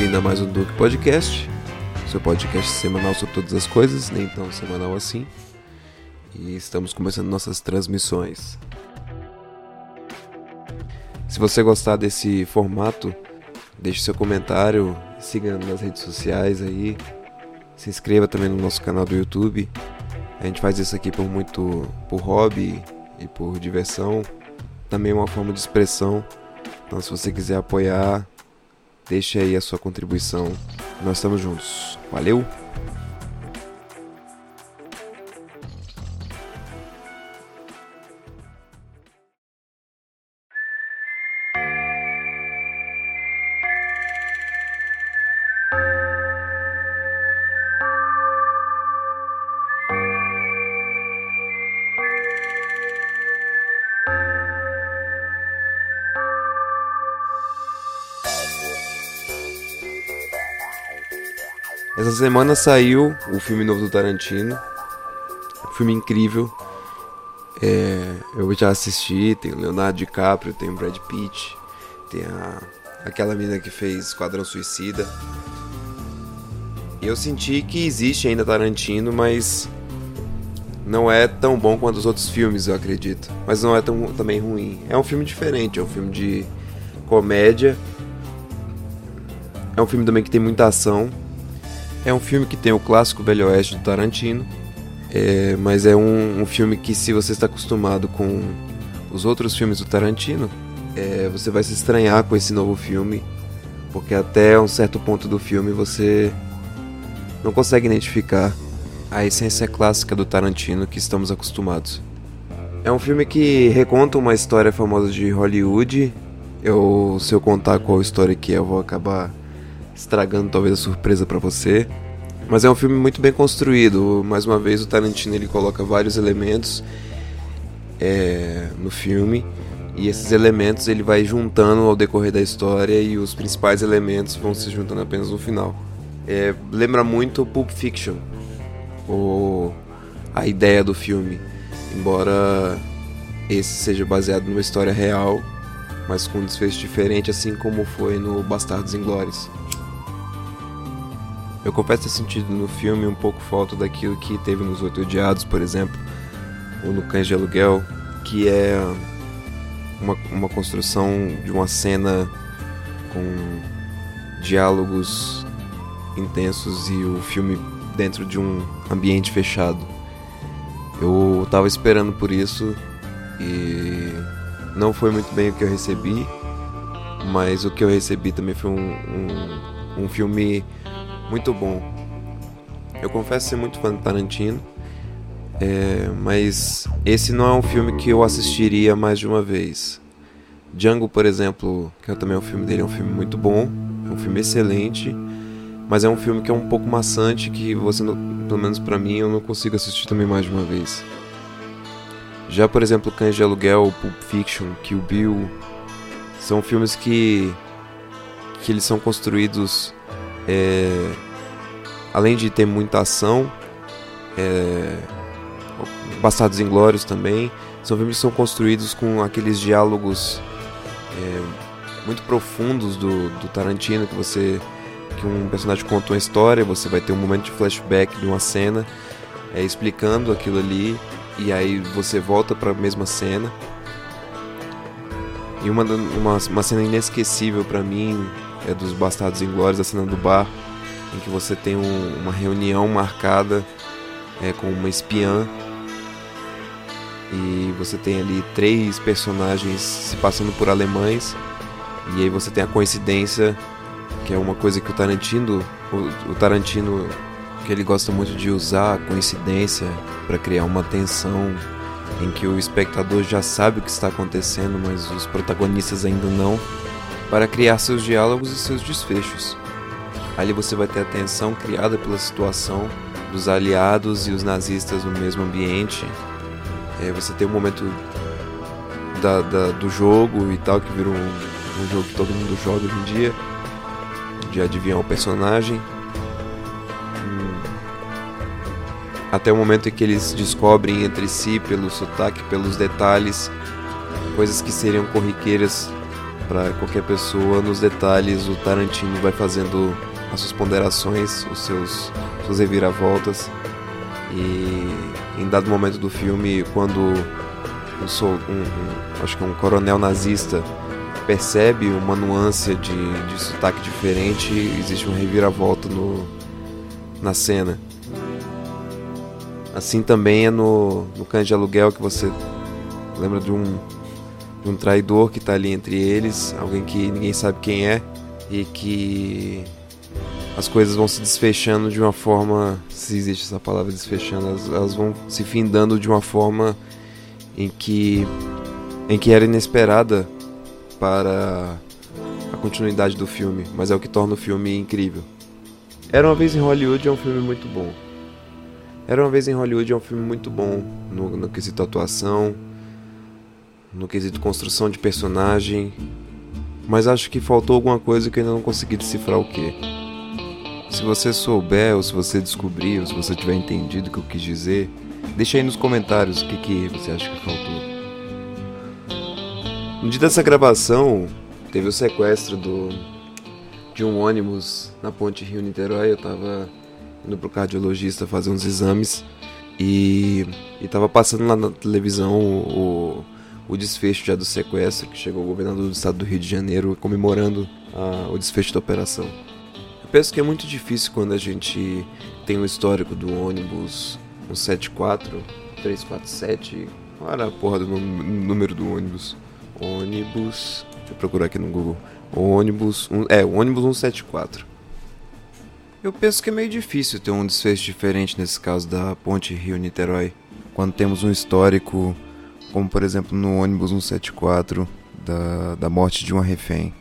bem-vindo a mais um Duke Podcast, seu podcast semanal sobre todas as coisas, nem tão semanal assim. E estamos começando nossas transmissões. Se você gostar desse formato, deixe seu comentário, siga nas redes sociais aí, se inscreva também no nosso canal do YouTube. A gente faz isso aqui por muito por hobby e por diversão, também uma forma de expressão. Então, se você quiser apoiar, deixe aí a sua contribuição. Nós estamos juntos. Valeu! Essa semana saiu o filme novo do Tarantino. Um filme incrível. É, eu já assisti, tem o Leonardo DiCaprio, tem o Brad Pitt, tem a, aquela menina que fez Esquadrão Suicida. E eu senti que existe ainda Tarantino, mas não é tão bom quanto os outros filmes, eu acredito. Mas não é tão, também ruim. É um filme diferente, é um filme de comédia. É um filme também que tem muita ação. É um filme que tem o clássico Velho Oeste do Tarantino, é, mas é um, um, filme que, se você está acostumado com os outros filmes do Tarantino, é, você vai se estranhar com esse novo filme, porque até um certo ponto do filme você não consegue identificar a essência clássica do Tarantino que estamos acostumados. É um filme que reconta uma história famosa de Hollywood. Eu, se eu contar qual história que é, eu vou acabar estragando talvez a surpresa para você. Mas é um filme muito bem construído. Mais uma vez, o Tarantino ele coloca vários elementos é, no filme e esses elementos ele vai juntando ao decorrer da história e os principais elementos vão se juntando apenas no final. É, lembra muito Pulp Fiction, ou a ideia do filme, embora esse seja baseado numa história real, mas com um desfecho diferente, assim como foi no Bastardos Inglórios. Eu confesso ter sentido no filme um pouco falta daquilo que teve nos Oito Odiados, por exemplo, ou no Cães de Aluguel, que é uma, uma construção de uma cena com diálogos intensos e o filme dentro de um ambiente fechado. Eu tava esperando por isso e não foi muito bem o que eu recebi, mas o que eu recebi também foi um, um, um filme muito bom. Eu confesso ser muito fã de Tarantino, é, mas esse não é um filme que eu assistiria mais de uma vez. Django, por exemplo, que é também é um filme dele, é um filme muito bom, é um filme excelente, mas é um filme que é um pouco maçante que você, pelo menos para mim, eu não consigo assistir também mais de uma vez. Já, por exemplo, Cães de Aluguel, Pulp Fiction, Kill Bill, são filmes que que eles são construídos é, além de ter muita ação, é, Bastardos Inglórios também, são filmes que são construídos com aqueles diálogos é, muito profundos do, do Tarantino, que você que um personagem conta uma história, você vai ter um momento de flashback de uma cena, é, explicando aquilo ali, e aí você volta para a mesma cena. E uma, uma, uma cena inesquecível para mim é dos Bastardos Inglórios, a cena do bar, em que você tem um, uma reunião marcada é, com uma espiã. E você tem ali três personagens se passando por alemães. E aí você tem a coincidência que é uma coisa que o Tarantino o, o Tarantino que ele gosta muito de usar a coincidência para criar uma tensão em que o espectador já sabe o que está acontecendo mas os protagonistas ainda não para criar seus diálogos e seus desfechos. Ali você vai ter a tensão criada pela situação dos aliados e os nazistas no mesmo ambiente. É, você tem o um momento da, da, do jogo e tal, que vira um, um, jogo que todo mundo joga hoje em dia, de adivinhar o personagem. Hum. Até o momento em que eles descobrem entre si, pelo sotaque, pelos detalhes, coisas que seriam corriqueiras para qualquer pessoa, nos detalhes o Tarantino vai fazendo as suas ponderações, os seus suas reviravoltas. E em dado momento do filme, quando um, um, um acho que um coronel nazista percebe uma nuance de, de sotaque diferente, existe uma reviravolta no, na cena. Assim também é no, no Cães de Aluguel que você lembra de um, de um traidor que está ali entre eles, alguém que ninguém sabe quem é e que as coisas vão se desfechando de uma forma, se existe essa palavra desfechando, elas, elas vão se findando de uma forma em que em que era inesperada para a continuidade do filme, mas é o que torna o filme incrível. Era uma vez em Hollywood é um filme muito bom. Era uma vez em Hollywood é um filme muito bom no, no quesito atuação, no quesito construção de personagem, mas acho que faltou alguma coisa que eu ainda não consegui decifrar o que. Se você souber, ou se você descobrir, ou se você tiver entendido o que eu quis dizer, deixa aí nos comentários o que, que você acha que faltou. No dia dessa gravação, teve o sequestro do, de um ônibus na ponte Rio-Niterói. Eu tava indo pro cardiologista fazer uns exames e, e tava passando lá na televisão o, o desfecho já do sequestro, que chegou o governador do estado do Rio de Janeiro comemorando a, o desfecho da operação. Eu penso que é muito difícil quando a gente tem o histórico do ônibus 174, 347, qual era a porra do número do ônibus? ônibus. Deixa eu procurar aqui no Google. Ônibus. Um, é, ônibus 174. Eu penso que é meio difícil ter um desfecho diferente nesse caso da Ponte Rio-Niterói. Quando temos um histórico, como por exemplo no ônibus 174, da, da morte de uma refém.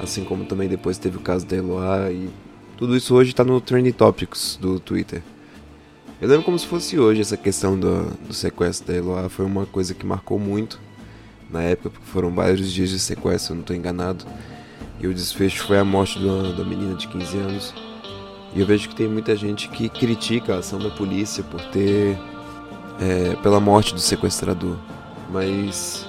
Assim como também depois teve o caso da Eloá e tudo isso hoje está no Trending Topics do Twitter. Eu lembro como se fosse hoje essa questão do, do sequestro da Eloá, foi uma coisa que marcou muito na época, porque foram vários dias de sequestro, se eu não estou enganado. E o desfecho foi a morte da, menina de 15 anos. E eu vejo que tem muita gente que critica a ação da polícia por ter. É, pela morte do sequestrador. Mas,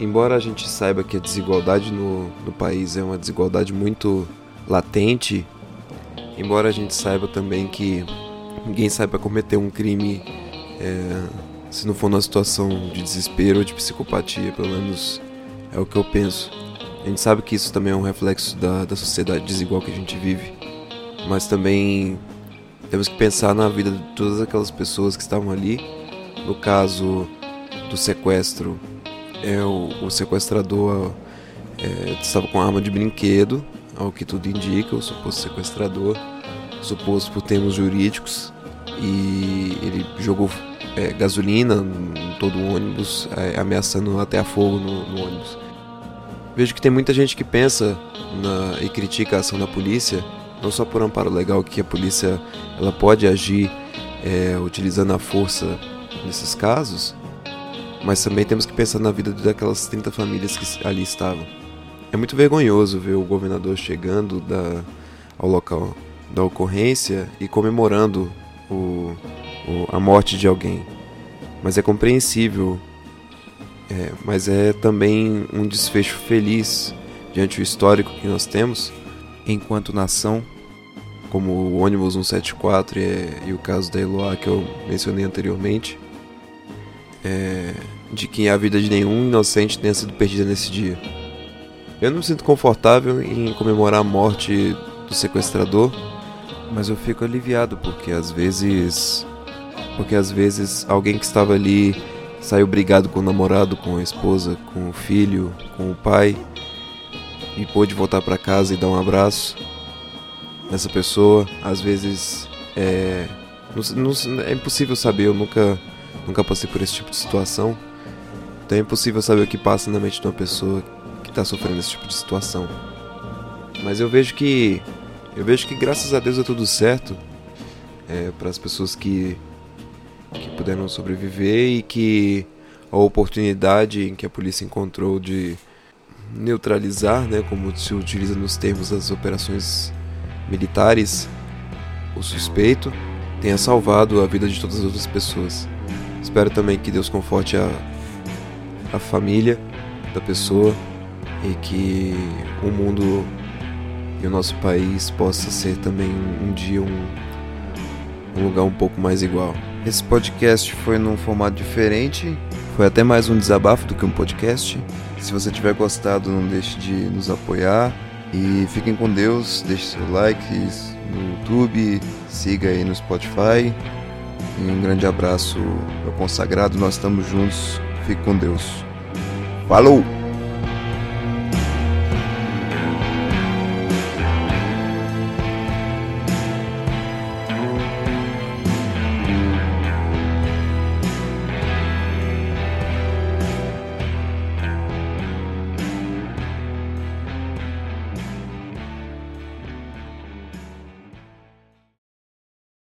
embora a gente saiba que a desigualdade no, no país é uma desigualdade muito latente, embora a gente saiba também que ninguém saiba cometer um crime. É, se não for numa situação de desespero ou de psicopatia, pelo menos é o que eu penso. A gente sabe que isso também é um reflexo da, da sociedade desigual que a gente vive, mas também temos que pensar na vida de todas aquelas pessoas que estavam ali. No caso do sequestro, é o, o sequestrador é, estava com arma de brinquedo, ao que tudo indica, o suposto sequestrador, suposto por termos jurídicos, e ele jogou é, gasolina em todo o ônibus, é, ameaçando até a fogo no, no, ônibus. Vejo que tem muita gente que pensa na, e critica a ação da polícia, não só por amparo legal que a polícia ela pode agir é, utilizando a força nesses casos, mas também temos que pensar na vida daquelas 30 famílias que ali estavam. É muito vergonhoso ver o governador chegando da, ao local da ocorrência e comemorando o, a morte de alguém. Mas é compreensível. É, mas é também um desfecho feliz diante do histórico que nós temos enquanto nação, como o ônibus 174 e, e o caso da Eloá que eu mencionei anteriormente, é, de que a vida de nenhum inocente tenha sido perdida nesse dia. Eu não me sinto confortável em comemorar a morte do sequestrador, mas eu fico aliviado porque às vezes porque às vezes alguém que estava ali saiu brigado com o namorado, com a esposa, com o filho, com o pai e pôde voltar para casa e dar um abraço nessa pessoa. Às vezes é, não, não, é impossível saber, eu nunca, nunca passei por esse tipo de situação. Então é impossível saber o que passa na mente de uma pessoa que está sofrendo esse tipo de situação. Mas eu vejo que eu vejo que graças a Deus é tudo certo é, para as pessoas que que puderam sobreviver e que a oportunidade em que a polícia encontrou de neutralizar, né, como se utiliza nos termos das operações militares, o suspeito tenha salvado a vida de todas as outras pessoas. Espero também que Deus conforte a, a família da pessoa e que o mundo e o nosso país possa ser também um dia um, um lugar um pouco mais igual. Esse podcast foi num formato diferente, foi até mais um desabafo do que um podcast. Se você tiver gostado, não deixe de nos apoiar e fiquem com Deus, deixe seu like no YouTube, siga aí no Spotify. E um grande abraço, meu consagrado, nós estamos juntos. Fique com Deus. Falou!